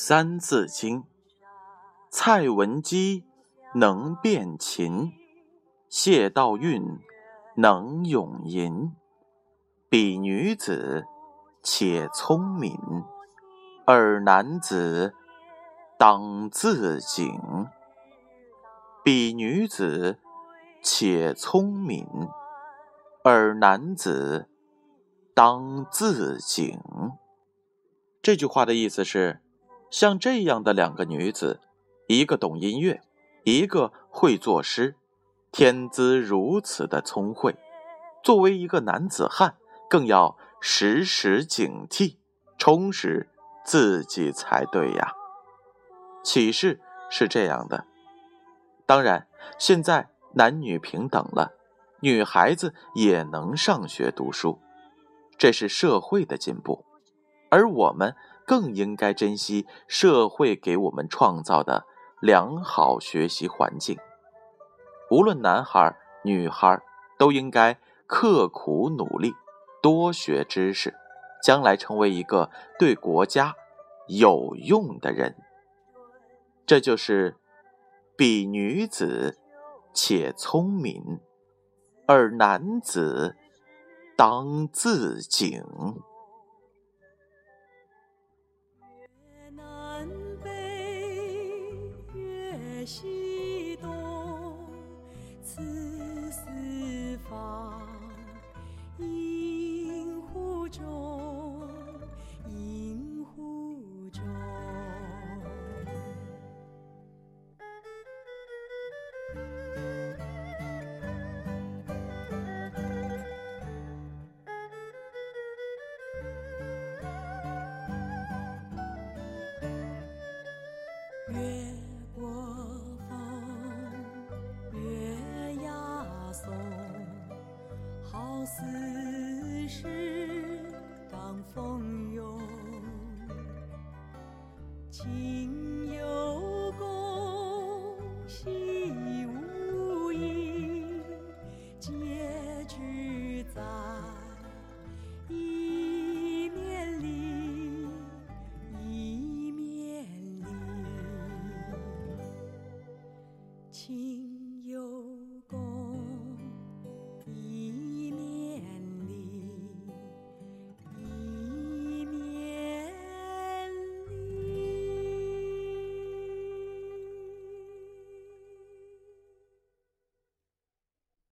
三字经》：蔡文姬能辨琴，谢道韫能咏吟。比女子且聪明，尔男子当自警。比女子且聪明，尔男子当自警。这句话的意思是。像这样的两个女子，一个懂音乐，一个会作诗，天资如此的聪慧，作为一个男子汉，更要时时警惕，充实自己才对呀。启示是这样的，当然，现在男女平等了，女孩子也能上学读书，这是社会的进步，而我们。更应该珍惜社会给我们创造的良好学习环境。无论男孩女孩，都应该刻苦努力，多学知识，将来成为一个对国家有用的人。这就是“比女子且聪明，而男子当自警。”此事当风涌，亲有功，兮无益，结局在一面里，一面里，情。